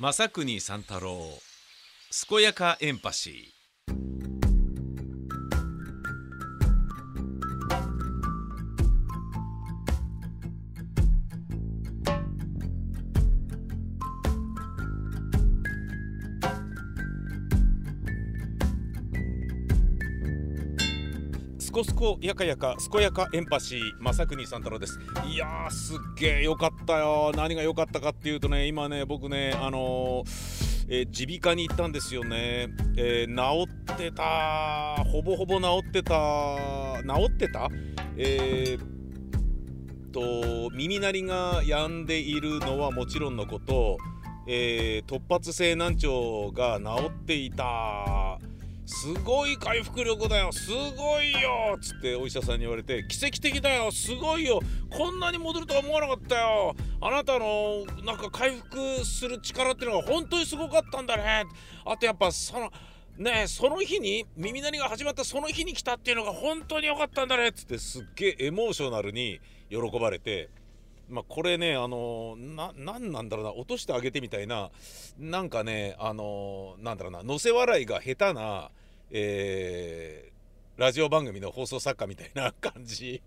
正国三太郎健やかエンパシー。スコスコやかやか健やかエンパシー正国三太郎です。いやーすっげーよかったよ何が良かったかっていうとね今ね僕ねあの耳鼻科に行ったんですよね、えー治ってたほぼほぼ治ってた治ってた？えーと耳鳴りが止んでいるのはもちろんのこと、えー突発性難聴が治っていたすごい回復力だよ。すごいよ。っつってお医者さんに言われて奇跡的だよ。すごいよ。こんなに戻るとは思わなかったよ。あなたのなんか回復する力っていうのが本当にすごかったんだね。あとやっぱそのねえその日に耳鳴りが始まったその日に来たっていうのが本当に良かったんだね。っつってすっげえエモーショナルに喜ばれてまあこれねあのななんなんだろうな落としてあげてみたいななんかねあのなんだろうな乗せ笑いが下手な、えーラジオ番組の放送作家みたいな 感じ。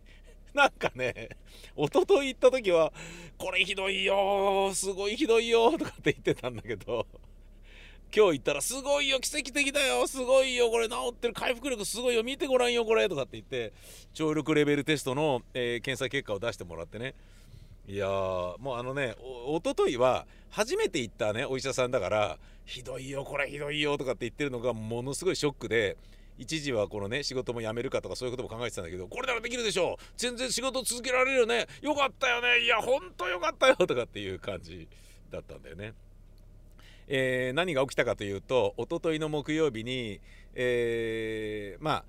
なんかね一昨日行った時は「これひどいよすごいひどいよ」とかって言ってたんだけど今日行ったら「すごいよ奇跡的だよすごいよこれ治ってる回復力すごいよ見てごらんよこれ」とかって言って聴力レベルテストの、えー検査結果を出してもらってね。いやもうあのねお一昨日は初めて行ったねお医者さんだから「ひどいよこれひどいよ」とかって言ってるのがものすごいショックで一時はこのね仕事も辞めるかとかそういうことも考えてたんだけどこれならできるでしょう全然仕事続けられるよねよかったよねいやほんとよかったよとかっていう感じだったんだよね。えー何が起きたかというと一昨日の木曜日に、えーまあ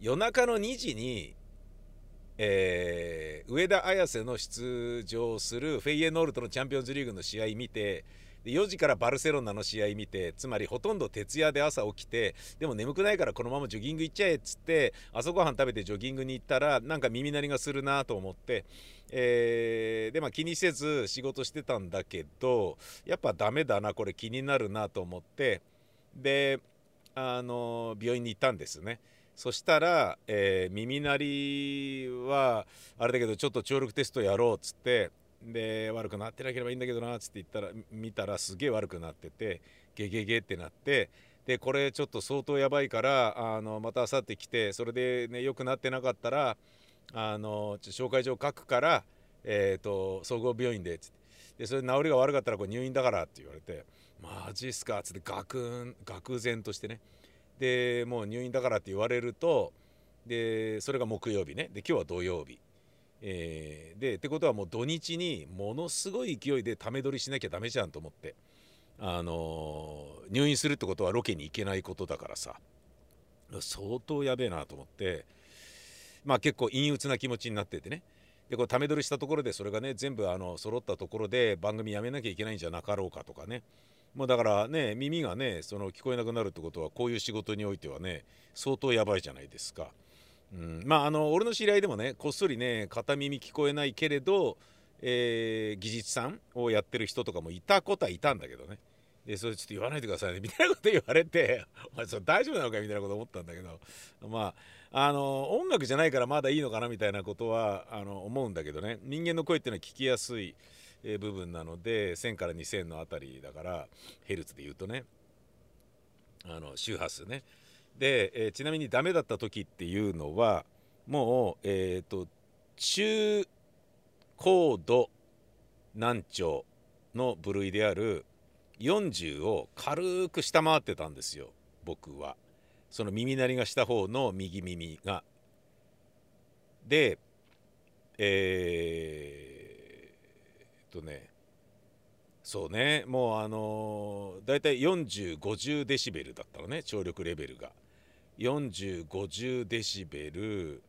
夜中の2時に、えー上田綺世の出場するフェイエノールとのチャンピオンズリーグの試合見て4時からバルセロナの試合見てつまりほとんど徹夜で朝起きてでも眠くないからこのままジョギング行っちゃえっつって朝ごはん食べてジョギングに行ったらなんか耳鳴りがするなと思って、えーでまあ気にせず仕事してたんだけどやっぱダメだなこれ気になるなと思ってであの病院に行ったんですね。そしたら、えー耳鳴りはあれだけどちょっと聴力テストやろうっつってで悪くなってなければいいんだけどなっつって言ったら見たらすげえ悪くなっててゲゲゲってなってでこれちょっと相当やばいからあのまた明後日来てそれでね良くなってなかったらあの紹介状書くから、えー、と総合病院でっつって。でそれ治りが悪かったらこれ入院だからって言われてマジっすかっつってガクン愕然としてね。でもう入院だからって言われるとでそれが木曜日ね。で今日は土曜日、えーでってことはもう土日にものすごい勢いでため撮りしなきゃダメじゃんと思って。あのー入院するってことはロケに行けないことだからさ。相当やべえなと思って。まあ結構陰鬱な気持ちになっててね。でこれため撮りしたところでそれがね全部あの揃ったところで番組やめなきゃいけないんじゃなかろうかとかね。もうだからね耳がねその聞こえなくなるってことはこういう仕事においてはね相当やばいじゃないですか。うん、まああの俺の知り合いでもねこっそりね片耳聞こえないけれど、えー技術さんをやってる人とかもいたことはいたんだけどね。でそれちょっと言わないでくださいねみたいなこと言われて お前それ大丈夫なのかみたいなこと思ったんだけど。まああの音楽じゃないからまだいいのかな？みたいなことはあの思うんだけどね。人間の声っていうのは聞きやすい、部分なので1000から2000のあたりだからヘルツで言うとね。あの周波数ね。で、えーちなみにダメだった時っていうのはもうえっ、と中高度難聴の部類である40を軽く下回ってたんですよ僕は。その耳鳴りがした方の右耳が。でえー、とねそうねもうあのー、だいたい4050デシベルだったのね聴力レベルが。4050デシベル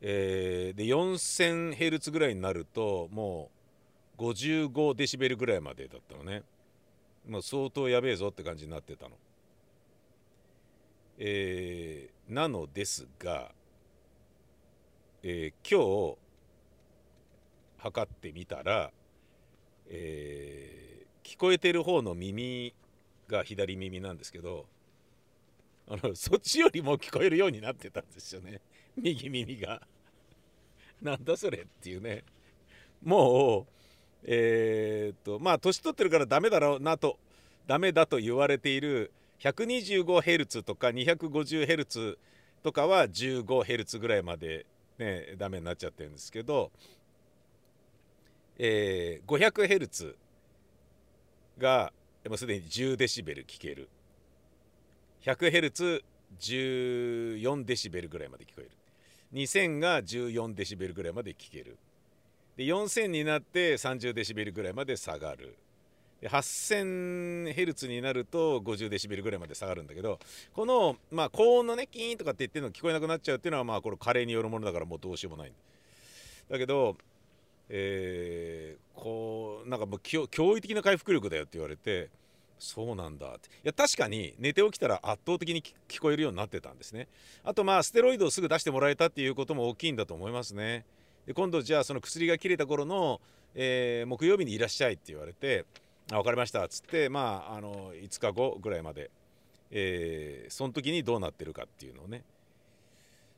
えーで4000ヘルツぐらいになるともう55デシベルぐらいまでだったのね。もう相当やべえぞって感じになってたの。えーなのですが、えー今日測ってみたら、えー聞こえてる方の耳が左耳なんですけどあのそっちよりも聞こえるようになってたんですよね 右耳が。なんだそれっていうねもうえー、っとまあ年取ってるからダメだろうなとダメだと言われている 125Hz とか 250Hz とかは 15Hz ぐらいまでねダメになっちゃってるんですけど、えー、500Hz がもうすでに10デシベル聞ける。100Hz14 デシベルぐらいまで聞こえる。2000が14デシベルぐらいまで聞ける。で4000になって30デシベルぐらいまで下がる。8000Hz になると50デシベルぐらいまで下がるんだけどこの、まあ、高音のねキーンとかって言ってるの聞こえなくなっちゃうっていうのはまあこれ加齢によるものだからもうどうしようもない。だけどえー、こうなんかもう驚異的な回復力だよって言われてそうなんだって。いや確かに寝て起きたら圧倒的に聞こえるようになってたんですね。あとまあステロイドをすぐ出してもらえたっていうことも大きいんだと思いますね。で今度じゃあその薬が切れた頃の、えー、木曜日にいらっしゃいって言われて「あ分かりました」っつってまああの5日後ぐらいまで、えー、その時にどうなってるかっていうのをね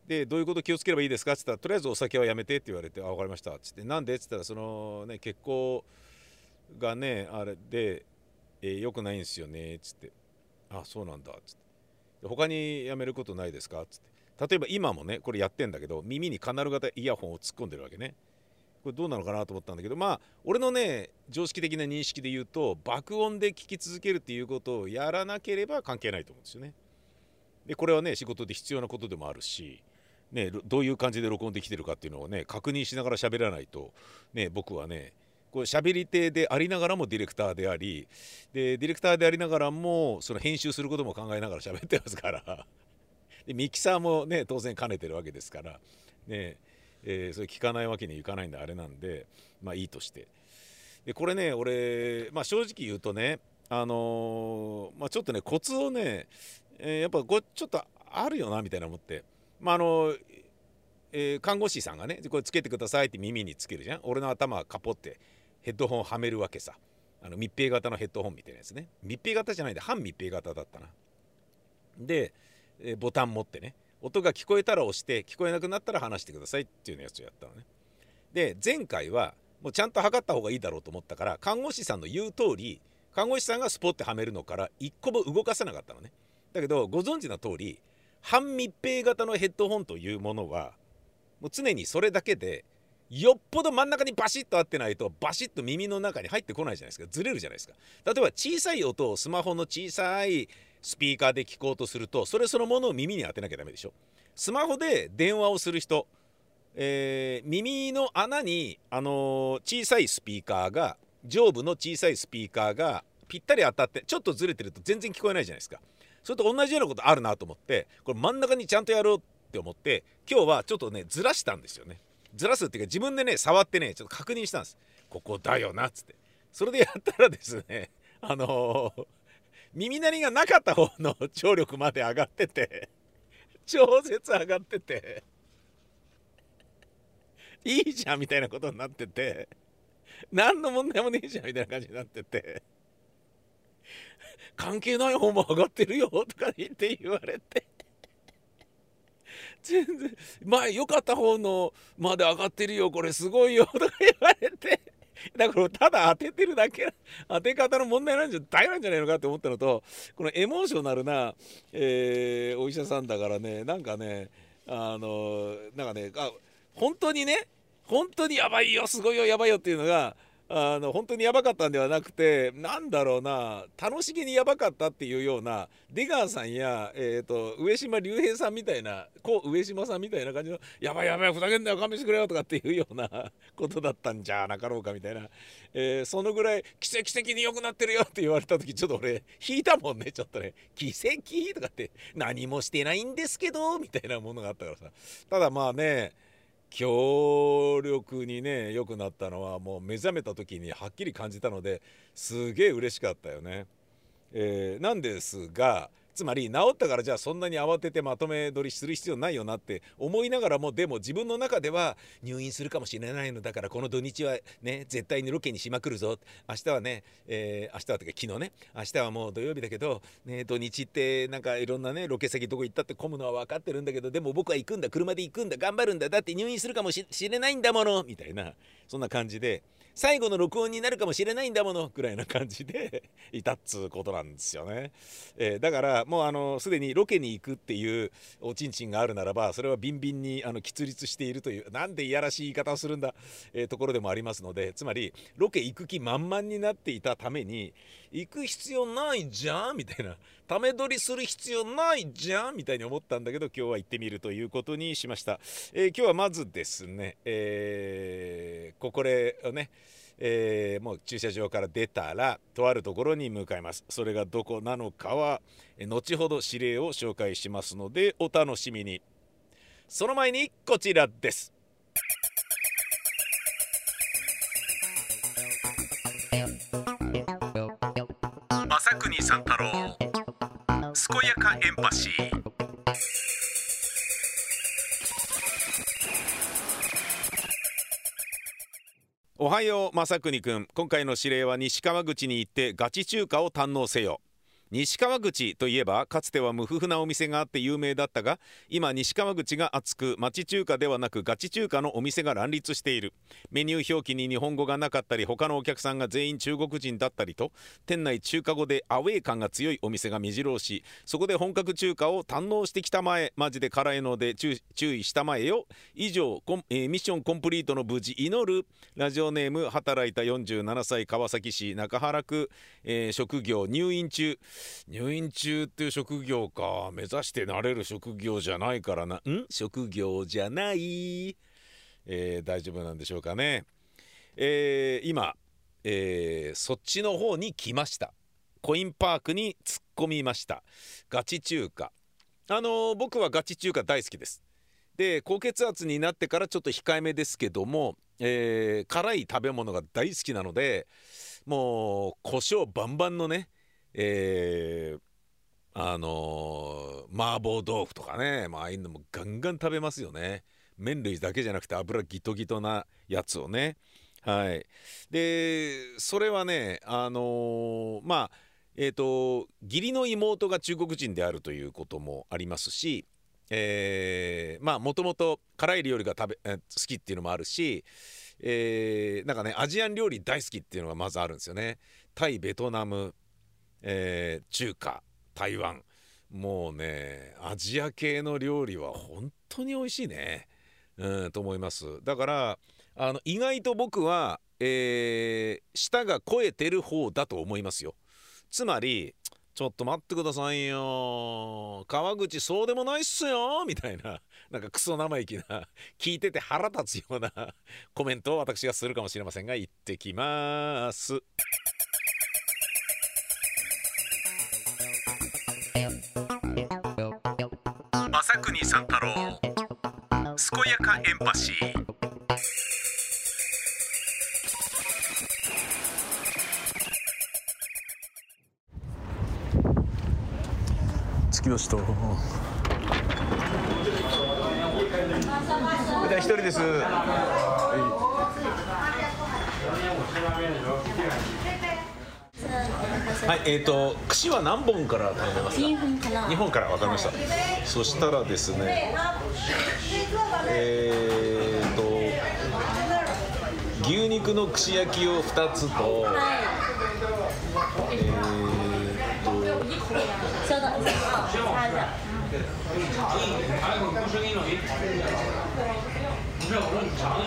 でどういうこと気をつければいいですか？っつったらとりあえずお酒はやめてって言われて「あ分かりました」っつって「なんで?」っつったらそのね血行がねあれでえー、よくないんですよね」っつって「あそうなんだ」っつって「他にやめることないですか?」っつって例えば今もねこれやってんだけど耳にカナル型イヤホンを突っ込んでるわけね。これどうなのかなと思ったんだけどまあ俺のね常識的な認識で言うと爆音で聞き続けるっていうことをやらなければ関係ないと思うんですよね。でこれはね仕事で必要なことでもあるしね、どういう感じで録音できてるかっていうのをね確認しながら喋らないと、ね、僕はねこう喋り手でありながらもディレクターでありでディレクターでありながらもその編集することも考えながら喋ってますから。でミキサーもね当然兼ねてるわけですから。ねえー、それ聞かないわけにいかないんであれなんでまあいいとして。でこれね俺、まあ、正直言うとねあのー、まあ、ちょっとねコツをね、えー、やっぱごちょっとあるよなみたいな思って。まああのえー、看護師さんがねこれつけてくださいって耳につけるじゃん。俺の頭カポってヘッドホンはめるわけさ。あの密閉型のヘッドホンみたいなやつね。密閉型じゃないんで半密閉型だったな。で、えボタン持ってね。音が聞こえたら押して聞こえなくなったら話してくださいっていうやつをやったのね。で前回はもうちゃんと測った方がいいだろうと思ったから看護師さんの言う通り看護師さんがスポッてはめるのから一個も動かさなかったのね。だけどご存知の通り半密閉型のヘッドホンというものはもう常にそれだけでよっぽど真ん中にバシッと合ってないとバシッと耳の中に入ってこないじゃないですか。ずれるじゃないですか。例えば小さい音をスマホの小さいスピーカーで聞こうとするとそれそのものを耳に当てなきゃダメでしょ。スマホで電話をする人、えー、耳の穴に、あのー、小さいスピーカーが上部の小さいスピーカーがぴったり当たってちょっとずれてると全然聞こえないじゃないですか。それと同じようなことあるなと思ってこれ真ん中にちゃんとやろうって思って今日はちょっとねずらしたんですよね。ずらすっていうか自分でね触ってねちょっと確認したんです。ここだよなっつって。それでやったらですねあのー、耳鳴りがなかった方の聴力まで上がってて超絶上がってていいじゃんみたいなことになってて何の問題もねえじゃんみたいな感じになってて。関係ない方も上がってるよとか言って言われて。全然前良かった方のまで上がってるよこれすごいよとか言われて。だからただ当ててるだけ当て方の問題なんじゃ大なんじゃないのかって思ったのとこのエモーショナルな、えー、お医者さんだからねなんかねあのなんかねあ本当にね本当にやばいよすごいよやばいよっていうのがあの本当にやばかったんではなくてなんだろうな楽しげにやばかったっていうような出川さんや、えーと、上島竜兵さんみたいなこう上島さんみたいな感じの「やばいやばいふざけんなよ勘弁してくれよ」とかっていうような ことだったんじゃなかろうかみたいな、えー、そのぐらい奇跡的に良くなってるよって言われた時ちょっと俺引いたもんねちょっとね「奇跡?」とかって「何もしてないんですけど」みたいなものがあったからさただまあね強力にね良くなったのはもう目覚めた時にはっきり感じたのですげえ嬉しかったよね。えー、なんですがつまり治ったからじゃあそんなに慌ててまとめ撮りする必要ないよなって思いながらもでも自分の中では入院するかもしれないのだからこの土日はね絶対にロケにしまくるぞ明日はね、えー、明日はというか昨日ね明日はもう土曜日だけど、ね、土日ってなんかいろんなねロケ先どこ行ったって混むのは分かってるんだけどでも僕は行くんだ車で行くんだ頑張るんだだって入院するかもしれないんだものみたいなそんな感じで。最後の録音になるかもしれないんだものぐらいな感じで いたっつうことなんですよね、えー、だからもうあのすでにロケに行くっていうおちんちんがあるならばそれはビンビンにあの喫立しているというなんでいやらしい言い方をするんだ、えー、ところでもありますのでつまりロケ行く気満々になっていたために行く必要ないじゃんみたいなため撮りする必要ないじゃんみたいに思ったんだけど今日は行ってみるということにしました、えー、今日はまずですね、えー、ここでねえー、もう駐車場から出たらとあるところに向かいます。それがどこなのかは後ほど指令を紹介しますのでお楽しみに。その前にこちらです。パシーおはよう正国くん。今回の指令は西川口に行ってガチ中華を堪能せよ。西川口といえばかつては無夫婦なお店があって有名だったが今西川口が熱く町中華ではなくガチ中華のお店が乱立している。メニュー表記に日本語がなかったり他のお客さんが全員中国人だったりと店内中華語でアウェー感が強いお店が目白押し。そこで本格中華を堪能してきたまえマジで辛いので注意したまえよ。以上えー、ミッションコンプリートの無事祈る。ラジオネーム働いた47歳川崎市中原区、えー、職業入院中。入院中っていう職業か。目指してなれる職業じゃないからな。ん？職業じゃない、えー、大丈夫なんでしょうかね、えー、今、えー、そっちの方に来ました。コインパークに突っ込みました。ガチ中華。あの僕はガチ中華大好きです。で高血圧になってからちょっと控えめですけども、えー、辛い食べ物が大好きなのでもう胡椒バンバンのねえー、あのー、麻婆豆腐とかね、まああいうのもガンガン食べますよね。麺類だけじゃなくて油ギトギトなやつをね。はい。でそれはねあのー、まあえっ、ー、と義理の妹が中国人であるということもありますしえー、まあもともと辛い料理が食べ、え好きっていうのもあるし、えー、なんかねアジアン料理大好きっていうのがまずあるんですよね。タイベトナムえー、中華台湾。もうねアジア系の料理は本当に美味しいね、うん、と思います。だからあの意外と僕は、えー、舌が肥えてる方だと思いますよ。つまりちょっと待ってくださいよ。川口そうでもないっすよ。みたいななんかクソ生意気な聞いてて腹立つようなコメントを私がするかもしれませんが行ってきます。正国三太郎。健やかエンパシー。着きました一人です、はい、えっ、ー、と串は何本から頼めますか？2本から。2本から。わかりました。そしたらですね、えっ、ー、と牛肉の串焼きを2つと、はい、えっ、ー、と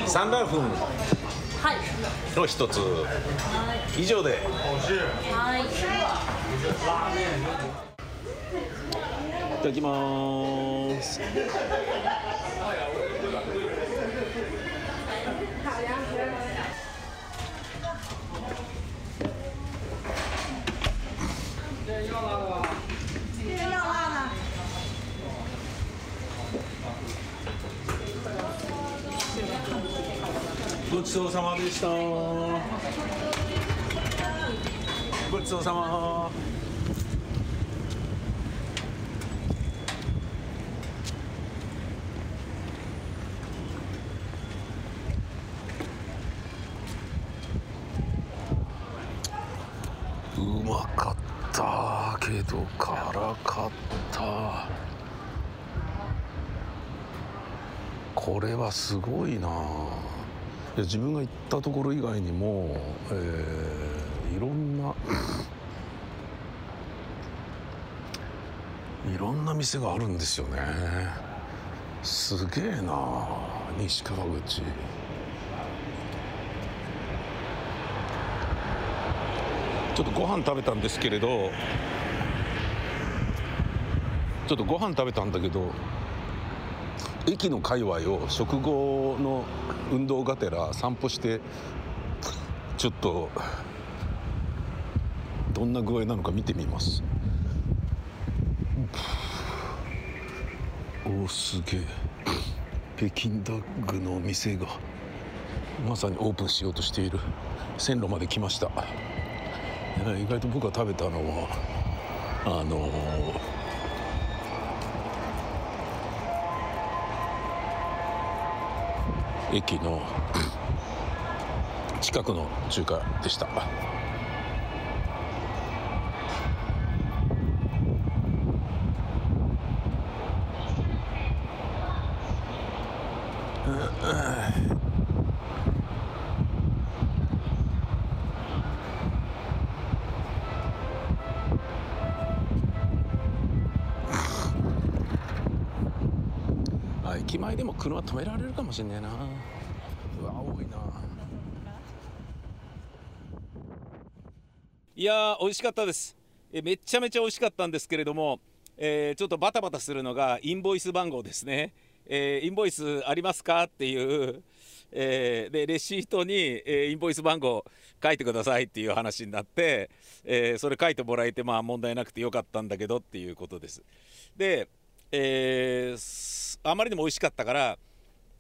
サンラーフンの一つ、以上で。はいいただきますごちそうさまでした。ごちそうさま。うまかったけど辛かった。これはすごいな。や自分が行ったところ以外にも、えー、いろんな いろんな店があるんですよね。すげえな西川口。ちょっとご飯食べたんですけれどちょっとご飯食べたんだけど駅の界隈を食後の運動がてら散歩してちょっとどんな具合なのか見てみます。おおすげえ。北京ダッグの店がまさにオープンしようとしている。線路まで来ました。意外と僕が食べたのはあのー、駅の近くの中華でした。駅前でも車止められるかもしんねえな。うわ多いな。いや美味しかったです。えめちゃめちゃ美味しかったんですけれども、えー、ちょっとバタバタするのがインボイス番号ですね、えー、インボイスありますかっていうえー、でレシートに、え、インボイス番号書いてくださいっていう話になって、え、それ書いてもらえてまあ問題なくてよかったんだけどっていうことです。で、えー、あまりにも美味しかったから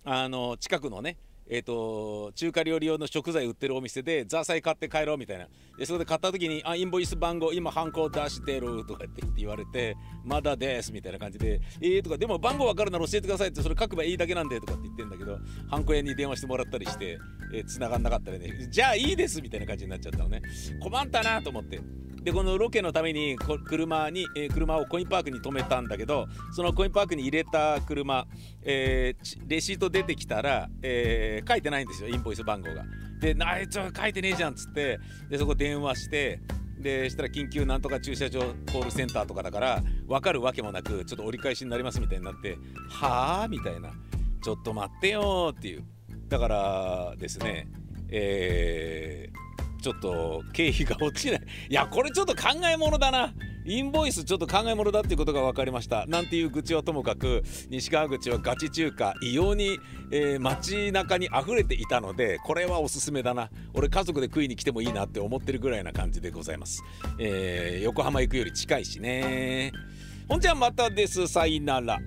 あの近くのねえーと、中華料理用の食材売ってるお店でザーサイ買って帰ろうみたいなでそこで買った時に「あインボイス番号今ハンコ出してる」とかって言われて「まだです」みたいな感じで「えー」とか「でも番号分かるなら教えてください」ってそれ書けばいいだけなんでとかって言ってんだけどハンコ屋に電話してもらったりして、えー、繋がんなかったりね「じゃあいいです」みたいな感じになっちゃったのね困ったなと思って。でこのロケのために車に、えー、車をコインパークに止めたんだけどそのコインパークに入れた車、えー、レシート出てきたら、えー、書いてないんですよインボイス番号が。で「あいつ書いてねえじゃん」っつってでそこ電話してでしたら緊急なんとか駐車場コールセンターとかだから分かるわけもなくちょっと折り返しになりますみたいになって「はあ?」みたいな「ちょっと待ってよ」っていうだからですねえーちょっと経費が落ちない。いやこれちょっと考えものだな。インボイスちょっと考えものだっていうことが分かりました。なんていう愚痴はともかく西川口はガチ中華異様に、えー、街中に溢れていたのでこれはおすすめだな。俺家族で食いに来てもいいなって思ってるぐらいな感じでございます、えー、横浜行くより近いしね。ほんじゃまたです。さいなら。